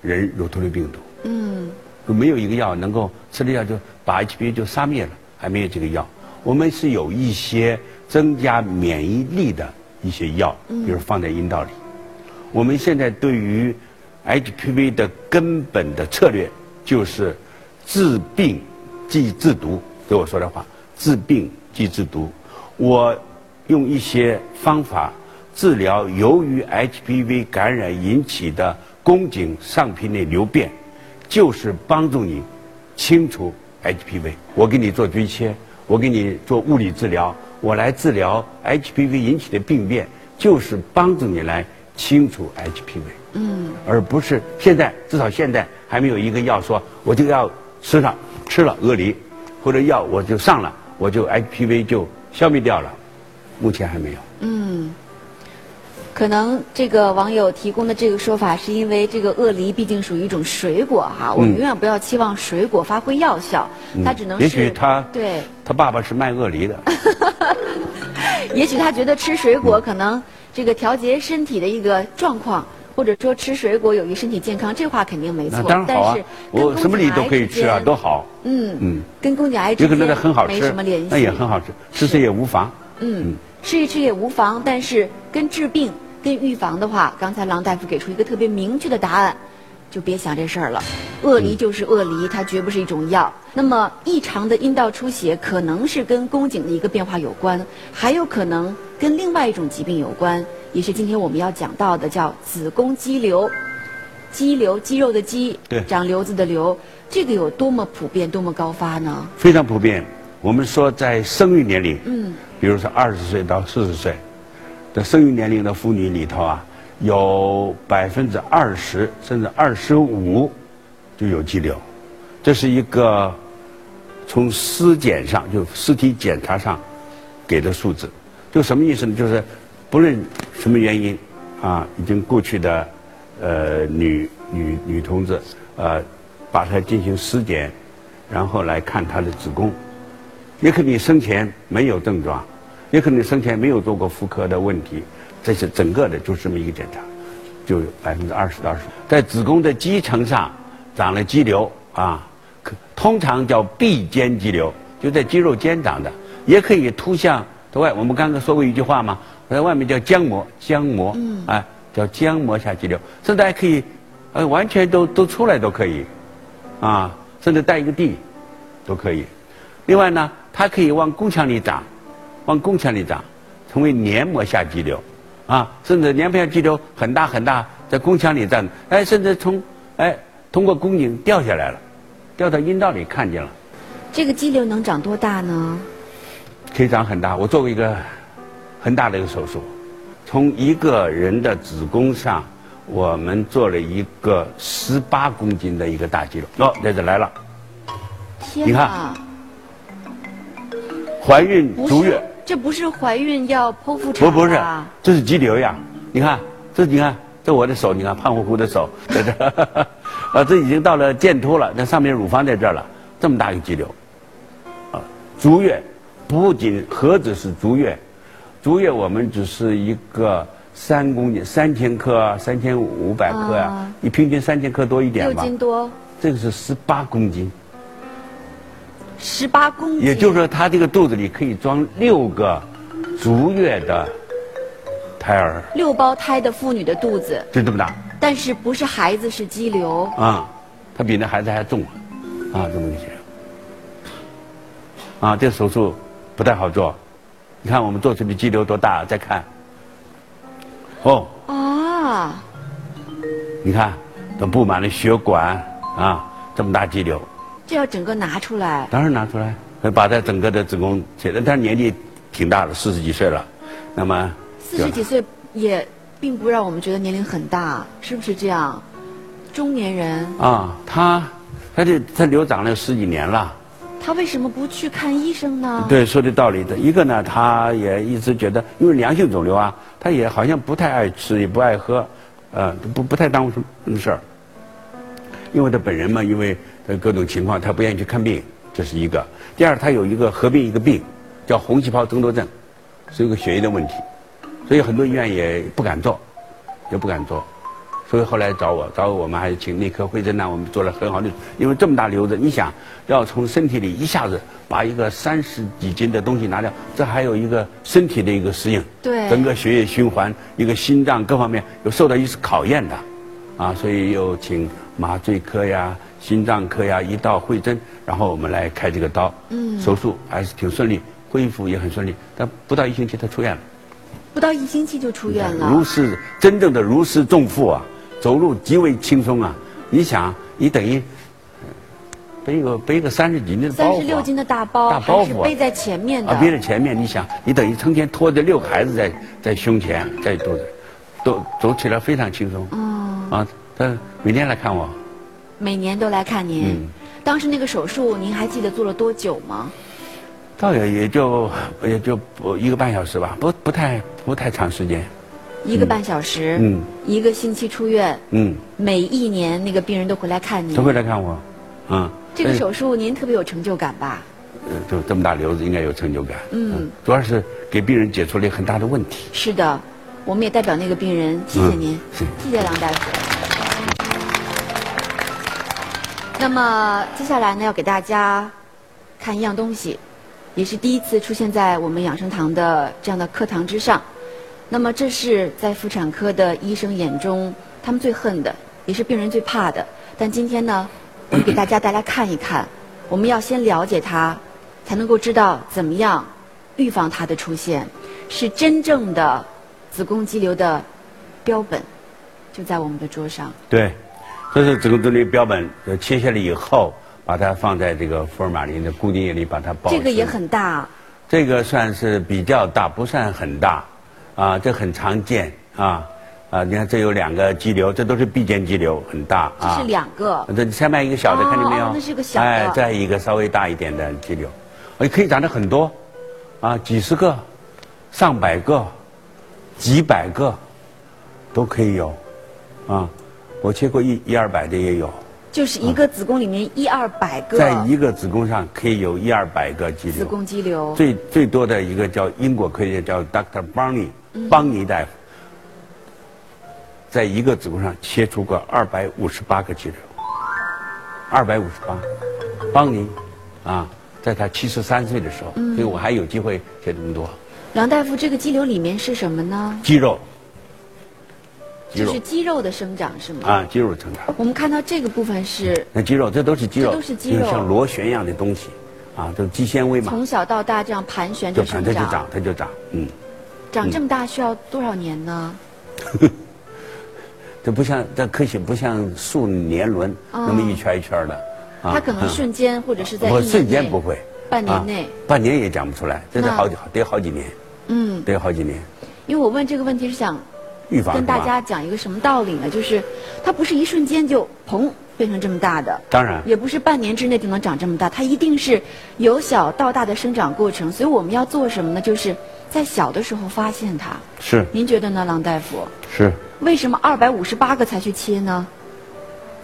人乳头瘤病毒。嗯，没有一个药能够吃了药就把 HPV 就杀灭了，还没有这个药。我们是有一些增加免疫力的一些药，比如放在阴道里。我们现在对于 HPV 的根本的策略就是治病即治毒。对我说的话，治病即治毒。我用一些方法治疗由于 HPV 感染引起的宫颈上皮内瘤变，就是帮助你清除 HPV。我给你做堆切，我给你做物理治疗，我来治疗 HPV 引起的病变，就是帮助你来清除 HPV。嗯，而不是现在至少现在还没有一个药说我就要吃上吃了鳄梨，或者药我就上了我就 HPV 就。消灭掉了，目前还没有。嗯，可能这个网友提供的这个说法，是因为这个鳄梨毕竟属于一种水果哈，我们永远不要期望水果发挥药效，它只能是。也许他对，他爸爸是卖鳄梨的。也许他觉得吃水果可能这个调节身体的一个状况或者说吃水果有益身体健康，这话肯定没错。那当然好啊但是，我什么梨都可以吃啊，都好。嗯嗯，跟宫颈癌之有可能间它很好吃没什么联系，，那也很好吃，吃吃也无妨。嗯，吃一吃也无妨，但是跟治病、跟预防的话，刚才郎大夫给出一个特别明确的答案，就别想这事儿了。鳄梨就是鳄梨，它绝不是一种药。那么异常的阴道出血可能是跟宫颈的一个变化有关，还有可能跟另外一种疾病有关，也是今天我们要讲到的，叫子宫肌瘤。肌瘤，肌肉的肌对，长瘤子的瘤，这个有多么普遍，多么高发呢？非常普遍。我们说在生育年龄，嗯，比如说二十岁到四十岁生育年龄的妇女里头啊，有百分之二十甚至二十五就有肌瘤，这是一个从尸检上就尸体检查上给的数字。就什么意思呢？就是不论什么原因啊，已经过去的呃女女女同志呃，把她进行尸检，然后来看她的子宫。也可能你生前没有症状，也可能你生前没有做过妇科的问题，这是整个的就这么一个检查，就有百分之二十到二十。在子宫的肌层上长了肌瘤啊，可通常叫壁间肌瘤，就在肌肉间长的，也可以突向头外。我们刚刚说过一句话嘛，在外面叫浆膜，浆膜，嗯，哎，叫浆膜下肌瘤，甚至还可以，呃，完全都都出来都可以，啊，甚至带一个地，都可以。另外呢，它可以往宫腔里长，往宫腔里长，成为黏膜下肌瘤，啊，甚至黏膜下肌瘤很大很大，在宫腔里长，哎，甚至从哎通过宫颈掉下来了，掉到阴道里看见了，这个肌瘤能长多大呢？可以长很大。我做过一个很大的一个手术，从一个人的子宫上，我们做了一个十八公斤的一个大肌瘤，哦，在这来了，天你看！怀孕足月是。，这不是怀孕要剖腹不产不不是，这是肌瘤呀！你看，这你看，这我的手，你看胖乎乎的手。在这儿，啊，这已经到了剑突了，那上面乳房在这儿了，这么大一个肌瘤，啊，足月不仅何止是足月，足月我们只是一个三公斤，三千克啊，三千五百克呀、啊。你平均三千克多一点六吧，斤多，这个是十八公斤，十八公斤。也就是说，他这个肚子里可以装六个足月的胎儿。六胞胎的妇女的肚子，就这么大但是不是孩子是肌瘤，啊，它比那孩子还重啊，这么个些啊，这手术不太好做。你看我们做出的肌瘤多大？再看，哦，啊，你看都布满了血管啊，这么大肌瘤，这要整个拿出来，当然拿出来，把它整个的子宫切了，但年纪挺大了，四十几岁了，那么四十几岁也并不让我们觉得年龄很大，是不是这样？中年人，啊，他他这他瘤长了十几年了。他为什么不去看医生呢？对，说的道理的。一个呢，他也一直觉得，因为良性肿瘤啊，他也好像不太爱吃，也不爱喝，呃，不不太耽误什么事儿。因为他本人嘛，因为呃各种情况，他不愿意去看病，这是一个。第二，他有一个合并一个病，叫红细胞增多症，是一个血液的问题，所以很多医院也不敢做，也不敢做。所以后来找我，找我，我们还请内科会诊呢，我们做了很好的，因为这么大瘤子，你想要从身体里一下子把一个三十几斤的东西拿掉，这还有一个身体的一个适应，对整个血液循环，一个心脏各方面有受到一次考验的，啊，所以又请麻醉科呀、心脏科呀一到会诊，然后我们来开这个刀，嗯，手术还是挺顺利，恢复也很顺利，但不到一星期他出院了。不到一星期就出院了。如释真正的如释重负啊，走路极为轻松啊！你想，你等于呃背个背个三十斤的包三袱啊，十六斤的大包，大包袱背在前面的。啊，背在前面，你想，你等于成天拖着六个孩子在在胸前，在肚子，都走起来非常轻松。哦，啊，他每天来看我，每年都来看您。嗯当时那个手术，您还记得做了多久吗？倒也也就也就不一个半小时吧，不不太不太长时间。一个半小时，嗯一个星期出院，嗯，每一年那个病人都回来看您都。会来看我，啊。这个呃手术您特别有成就感吧？呃，就这么大瘤子，应该有成就感。嗯主要是给病人解除了很大的问题。是的，我们也代表那个病人，谢谢您，是谢谢梁大夫。那么接下来呢，要给大家看一样东西，也是第一次出现在我们养生堂的这样的课堂之上。那么这是在妇产科的医生眼中，他们最恨的，也是病人最怕的。但今天呢，我们给大家带来看一看，我们要先了解它，才能够知道怎么样预防它的出现，是真正的子宫肌瘤的标本，就在我们的桌上。对，这是子宫肌瘤标本，呃切下来以后，把它放在这个福尔马林的固定液里，把它包。这个也很大，这个算是比较大，不算很大，啊，这很常见啊，啊，你看这有两个肌瘤，这都是壁间肌瘤，很大啊。这是两个。这下面一个小的，哦看见没有？哦那是个小的哎，再一个稍微大一点的肌瘤，哎，可以长得很多，啊，几十个、上百个、几百个都可以有，啊，我切过一一二百的也有，就是一个子宫里面一二百个在一个子宫上可以有一二百个肌瘤子。宫肌瘤。最最多的一个叫英国科学家叫 Dr. Barney，邦尼大夫，在一个子宫上切出过二百五十八个肌瘤，二百五十八，邦尼，啊，在他七十三岁的时候，所以我还有机会切这么多梁大夫，这个肌瘤里面是什么呢？肌肉，肌肉。就是肌肉的生长是吗？啊，肌肉成长。我们看到这个部分是那肌肉，这都是肌肉，这都是肌肉。像螺旋一样的东西，啊，都是肌纤维嘛，从小到大这样盘旋着生长，反正就长，它就长，嗯。长这么大需要多少年呢？这不像这科学不像树年轮那么一圈一圈的，啊。它可能瞬间或者是在一年内瞬间不，会，半年内。啊半年也长不出来，这得好几得好几年，嗯，得好几年，因为我问这个问题是想预防跟大家讲一个什么道理呢？就是它不是一瞬间就砰变成这么大的，当然也不是半年之内就能长这么大，它一定是由小到大的生长过程。所以我们要做什么呢？就是在小的时候发现它。是您觉得呢，郎大夫？是，为什么二百五十八个才去切呢？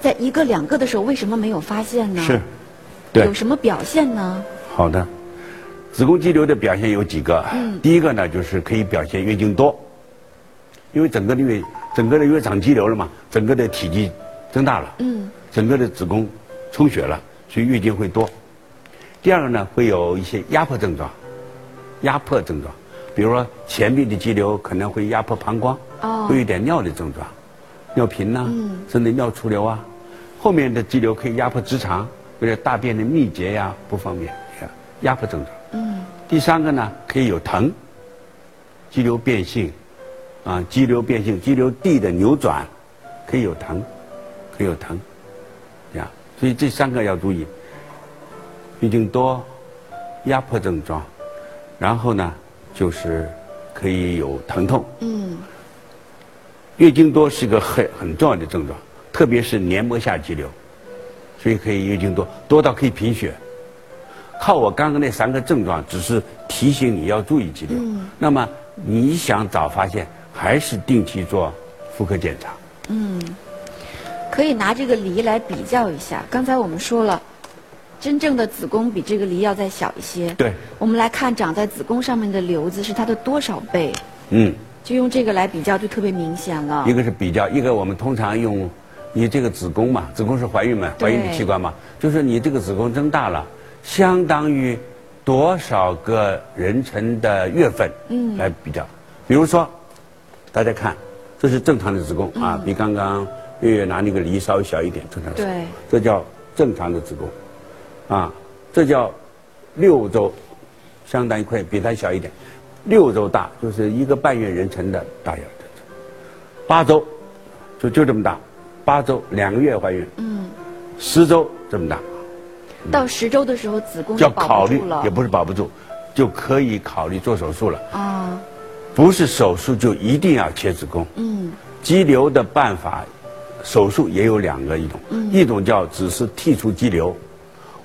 在一个两个的时候，为什么没有发现呢？是，对有，什么表现呢？好的。子宫肌瘤的表现有几个，嗯第一个呢就是可以表现月经多，因为整个的月整个的因为长肌瘤了嘛，整个的体积增大了，嗯，整个的子宫充血了，所以月经会多。第二个呢，会有一些压迫症状，压迫症状，比如说前面的肌瘤可能会压迫膀胱，哦会有点尿的症状，尿频呐、嗯甚至尿出流啊。后面的肌瘤可以压迫直肠，有点大便的秘结呀、不方便，呀压迫症状。嗯，第三个呢，可以有疼，肌瘤变性，啊，肌瘤变性，肌瘤地的扭转，可以有疼，可以有疼，呀，所以这三个要注意，月经多，压迫症状，然后呢，就是可以有疼痛，嗯，月经多是个很很重要的症状，特别是黏膜下肌瘤，所以可以月经多，多到可以贫血。靠我刚刚那三个症状，只是提醒你要注意肌瘤。那么你想早发现，还是定期做妇科检查。嗯可以拿这个梨来比较一下。刚才我们说了，真正的子宫比这个梨要再小一些。对，我们来看长在子宫上面的瘤子是它的多少倍，嗯，就用这个来比较就特别明显了一。个是比较，一个我们通常用你这个子宫嘛，子宫是怀孕嘛，怀孕的器官嘛，就是你这个子宫增大了，相当于多少个人称的月份，嗯，来比较。比如说，大家看，这是正常的子宫、啊，比刚刚月月拿那个梨稍微小一点，正常的子宫。对，这叫正常的子宫，啊，这叫六周，相当于快比它小一点，六周大就是一个半月人称的大小。八周就就这么大，八周两个月怀孕，嗯，十周这么大，到十周的时候，子宫叫就保考虑不住了。也不是保不住，就可以考虑做手术了。啊，不是手术就一定要切子宫，嗯，肌瘤的办法，手术也有两个一种，嗯。一种叫只是剔除肌瘤。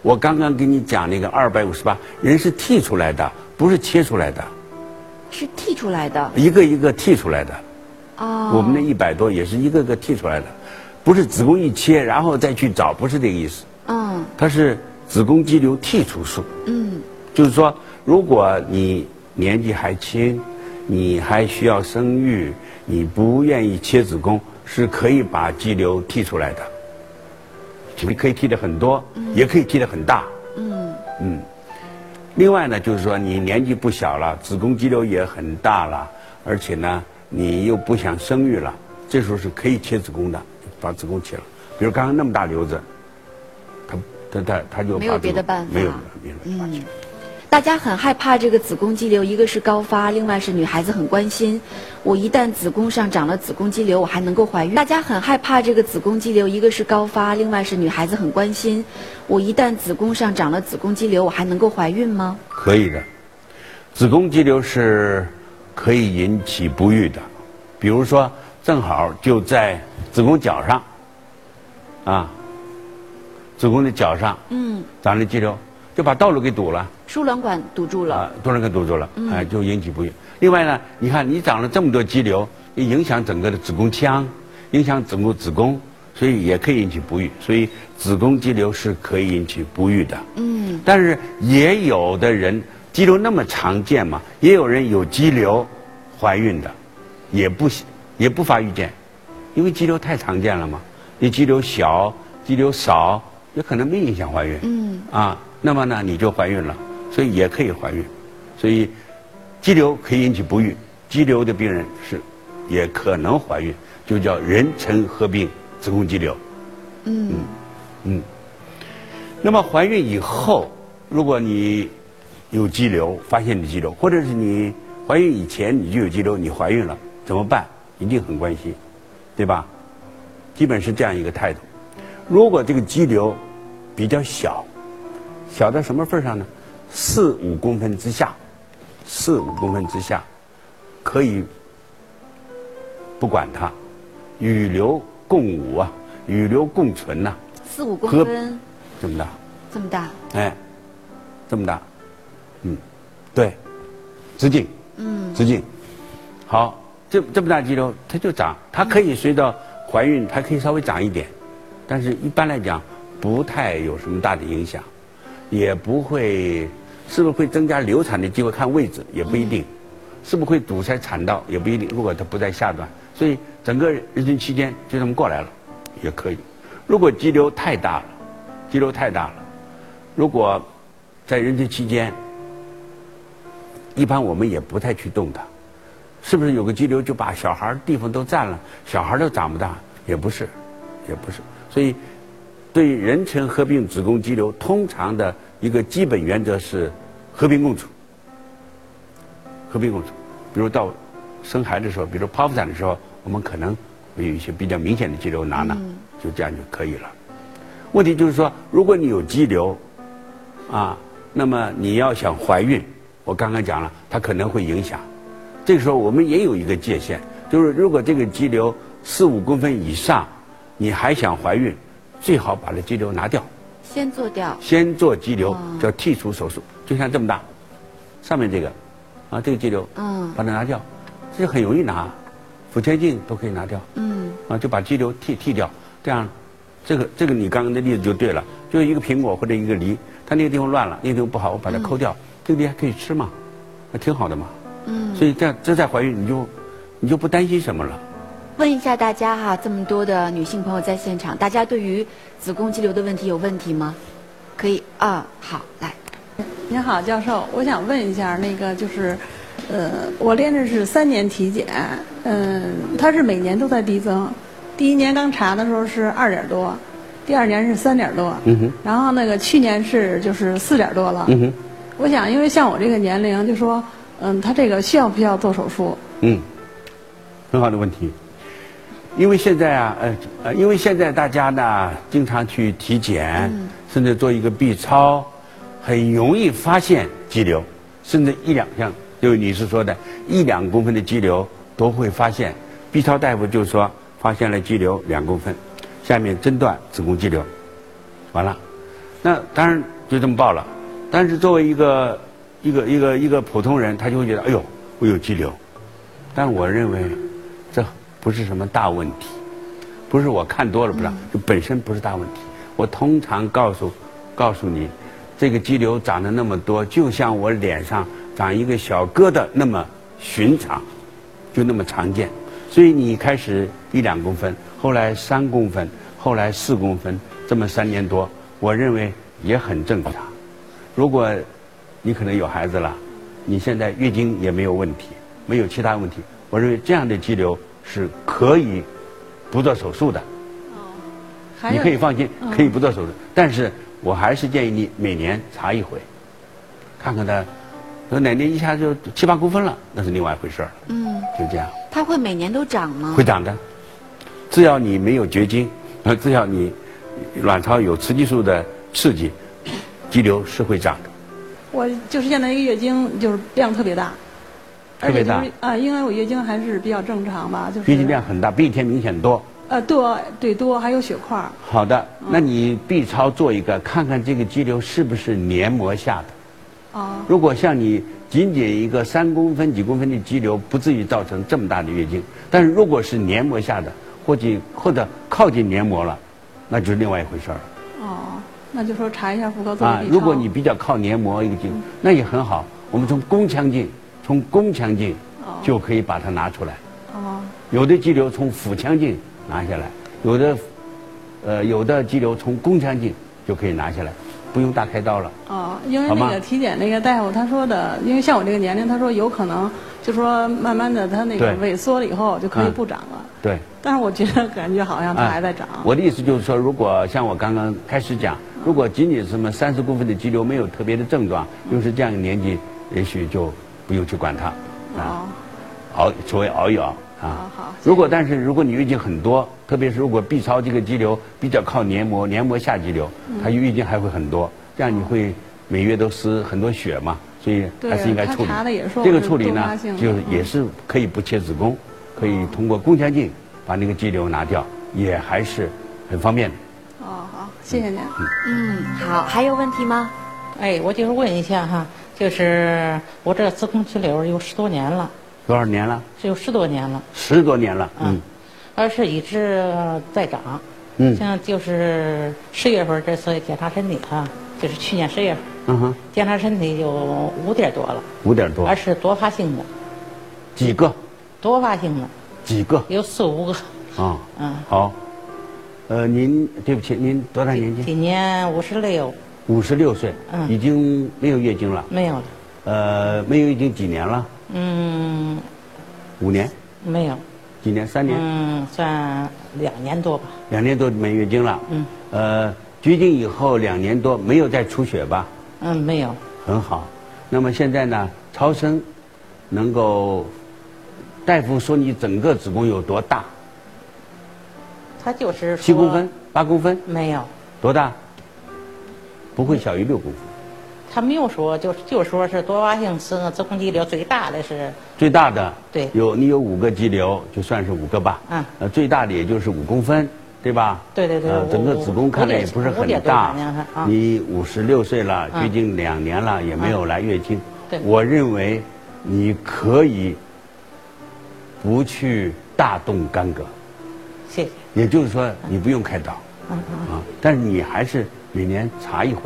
我刚刚给你讲那个二百五十八，人是剔出来的，不是切出来的，是剔出来的。一个一个剔出来的。啊。我们那一百多也是一个个剔出来的，不是子宫一切然后再去找，不是这个意思。嗯。它是子宫肌瘤剔除术，嗯。就是说，如果你年纪还轻，你还需要生育，你不愿意切子宫，是可以把肌瘤剔出来的。你可以剔的很多，也可以剔的很大。嗯嗯。另外呢，就是说你年纪不小了，子宫肌瘤也很大了，而且呢，你又不想生育了，这时候是可以切子宫的，把子宫切了。比如刚刚那么大瘤子，他他他他就没有别的办法没有别的办法去。大家很害怕这个子宫肌瘤，一个是高发，另外是女孩子很关心，我一旦子宫上长了子宫肌瘤，我还能够怀孕？大家很害怕这个子宫肌瘤，一个是高发，另外是女孩子很关心，我一旦子宫上长了子宫肌瘤，我还能够怀孕吗？可以的，子宫肌瘤是可以引起不育的，比如说正好就在子宫角上，啊，子宫的角上，嗯，长了肌瘤，就把道路给堵了。输卵管堵住了，啊，输卵管堵住了，哎，就引起不孕。另外呢，你看你长了这么多肌瘤，影响整个的子宫腔，影响整个子宫，所以也可以引起不育。所以子宫肌瘤是可以引起不育的。嗯。但是也有的人肌瘤那么常见嘛，也有人有肌瘤怀孕的，也不也不发预见，因为肌瘤太常见了嘛。你肌瘤小，肌瘤少，也可能没影响怀孕。嗯。啊，那么呢，你就怀孕了。所以也可以怀孕，所以肌瘤可以引起不育，肌瘤的病人是也可能怀孕，就叫妊娠合并子宫肌瘤。嗯嗯。那么怀孕以后，如果你有肌瘤，发现你肌瘤，或者是你怀孕以前你就有肌瘤，你怀孕了怎么办？一定很关心，对吧？基本是这样一个态度。如果这个肌瘤比较小，小到什么份上呢？四五公分之下，四五公分之下，可以不管它，与流共舞啊，与流共存呐。四五公分，这么大？这么大？哎，这么大，嗯，对，直径，嗯，直径，好，这这么大肌瘤，它就长，它可以随着怀孕，它可以稍微长一点，但是一般来讲，不太有什么大的影响。也不会，是不是会增加流产的机会？看位置也不一定，是不是会堵塞产道也不一定。如果它不在下段，所以整个妊娠期间就这么过来了，也可以。如果肌瘤太大了，肌瘤太大了，如果在妊娠期间，一般我们也不太去动它，是不是有个肌瘤就把小孩地方都占了，小孩都长不大？也不是，也不是，所以。对妊娠合并子宫肌瘤，通常的一个基本原则是和平共处。和平共处，比如到生孩子的时候，比如剖腹产的时候，我们可能会有一些比较明显的肌瘤拿拿，就这样就可以了。问题就是说，如果你有肌瘤，啊，那么你要想怀孕，我刚刚讲了，它可能会影响。这个时候我们也有一个界限，就是如果这个肌瘤四五公分以上，你还想怀孕。最好把这肌瘤拿掉，先做掉，先做肌瘤叫剔除手术，就像这么大，上面这个，啊，这个肌瘤，嗯，把它拿掉，这很容易拿，腹腔镜都可以拿掉，嗯，啊，就把肌瘤剔剔掉，这样，这个这个你刚刚的例子就对了，就一个苹果或者一个梨，它那个地方乱了，那个地方不好，我把它抠掉，这个梨还可以吃嘛，那挺好的嘛，嗯，所以这样这在怀孕你就你就不担心什么了。问一下大家哈，这么多的女性朋友在现场，大家对于子宫肌瘤的问题有问题吗？可以啊，好，来。您好，教授，我想问一下，那个就是，呃，我练的是三年体检，嗯，它是每年都在递增，第一年刚查的时候是二点多，第二年是三点多，嗯哼，然后那个去年是就是四点多了，嗯哼，我想因为像我这个年龄，就说，嗯，他这个需要不需要做手术？嗯，很好的问题。因为现在啊，呃呃，因为现在大家呢经常去体检，甚至做一个 B 超，很容易发现肌瘤，甚至一两项就你是说的，一两公分的肌瘤都会发现。B 超大夫就说发现了肌瘤两公分，下面诊断子宫肌瘤，完了，那当然就这么报了。但是作为一个一个一个一个普通人，他就会觉得，哎呦，我有肌瘤。但我认为。不是什么大问题，不是我看多了不知道，就本身不是大问题。我通常告诉告诉你，这个肌瘤长得那么多，就像我脸上长一个小疙瘩那么寻常，就那么常见。所以你开始一两公分，后来三公分，后来四公分，这么三年多，我认为也很正常。如果你可能有孩子了，你现在月经也没有问题，没有其他问题，我认为这样的肌瘤是可以不做手术的。哦你可以放心，嗯。可以不做手术，但是我还是建议你每年查一回，看看他，说哪年一下就七八公分了，那是另外一回事儿，嗯，就这样，它会每年都长吗？会长的，只要你没有绝经，呃，只要你卵巢有雌激素的刺激，肌瘤是会长的。我就是现在一个月经就是量特别大，特别大啊，因为我月经还是比较正常吧，就是月经量很大，比以前明显多。呃多对多，还有血块儿好的，那你 B 超做一个，看看这个肌瘤是不是黏膜下的。啊如果像你仅仅一个三公分、几公分的肌瘤，不至于造成这么大的月经。但是如果是黏膜下的，或者或者靠近黏膜了，那就是另外一回事儿了哦，那就说查一下妇科做啊 B。超。如果你比较靠黏膜一个肌瘤，那也很好。我们从宫腔镜，从宫腔镜哦就可以把它拿出来。哦有的肌瘤从腹腔镜拿下来，有的呃有的肌瘤从宫腔镜就可以拿下来，不用大开刀了。哦，因为那个体检那个大夫他说的，因为像我这个年龄，他说有可能就说慢慢的他那个萎缩了以后就可以嗯不长了。对。但是我觉得感觉好像它还在长。我的意思就是说，如果像我刚刚开始讲，如果仅仅是什么三十公分的肌瘤没有特别的症状，又是这样的年纪，也许就不用去管它，啊，熬所谓熬一熬啊。好如果但是如果你月经很多，特别是如果 B 超这个肌瘤比较靠黏膜，黏膜下肌瘤，嗯它月经还会很多，这样你会每月都失很多血嘛，所以还是应该处理这个处理呢就是嗯也是可以不切子宫，可以通过宫腔镜把那个肌瘤拿掉，也还是很方便的。哦，好，谢谢您。嗯，好，还有问题吗？哎，我就是问一下哈，就是我这子宫肌瘤有十多年了，多少年了？是有十多年了，十多年了，嗯而是一直在长。嗯像就是十月份这次检查身体哈，就是去年十月份嗯哼，检查身体有五点多了，五点多而，是多发性的，几个？多发性的几个？有四五个。啊，嗯，好。呃，您对不起，您多大年纪？今年五十六，五十六岁，嗯已经没有月经了。没有了。呃，没有月经几年了？嗯，五年？没有。几年？三年？嗯，算两年多吧。两年多没月经了。嗯。呃，绝经以后两年多没有再出血吧？嗯，没有。很好。那么现在呢，超声能够，大夫说你整个子宫有多大？他就是七公分、八公分？没有，多大？不会小于六公分。他没有说，就就说是多发性子子宫肌瘤最大的是最大的对有你有五个肌瘤，就算是五个吧。嗯。呃，最大的也就是五公分，对吧？对对对呃，整个子宫看来也不是很大。你五十六岁了，嗯最近两年了也没有来月经。对我认为你可以不去大动干戈，谢谢。也就是说你不用开刀啊，但是你还是每年查一回，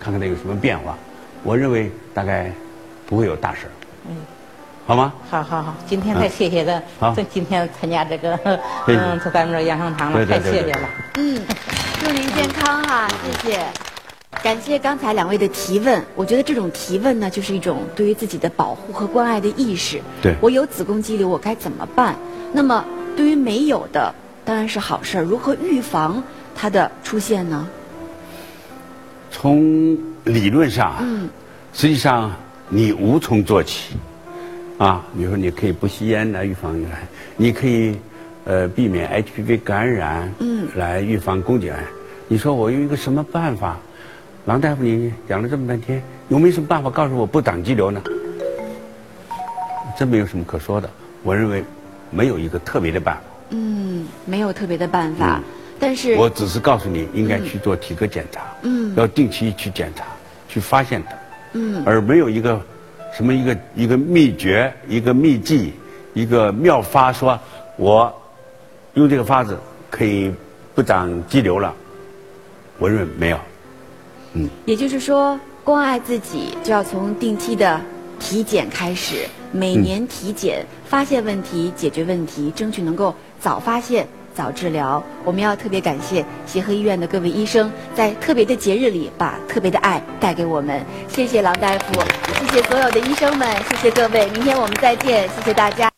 看看它有什么变化。我认为大概不会有大事儿，嗯，好吗？好好好，今天太谢谢了，好这今天参加这个，嗯，在咱们这养生堂了，太谢谢了。嗯，祝您健康哈，谢谢。感谢刚才两位的提问，我觉得这种提问呢，就是一种对于自己的保护和关爱的意识。对我有子宫肌瘤，我该怎么办？那么对于没有的，当然是好事儿。如何预防它的出现呢？从理论上，嗯，实际上你无从做起，啊，比如说你可以不吸烟来预防癌，你可以呃避免 HPV 感染，嗯来预防宫颈癌。你说我用一个什么办法？郎大夫，你讲了这么半天，有没有什么办法告诉我不长肌瘤呢？真没有什么可说的。我认为没有一个特别的办法。嗯，没有特别的办法，但是我只是告诉你应该去做体格检查，嗯要定期去检查，去发现它，嗯而没有一个什么一个一个秘诀、一个秘技、一个妙法，说我用这个法子可以不长肌瘤了。我认为没有，嗯也就是说，关爱自己就要从定期的体检开始，每年体检，发现问题，解决问题，争取能够早发现。早治疗，我们要特别感谢协和医院的各位医生，在特别的节日里把特别的爱带给我们。谢谢郎大夫，谢谢所有的医生们，谢谢各位，明天我们再见，谢谢大家。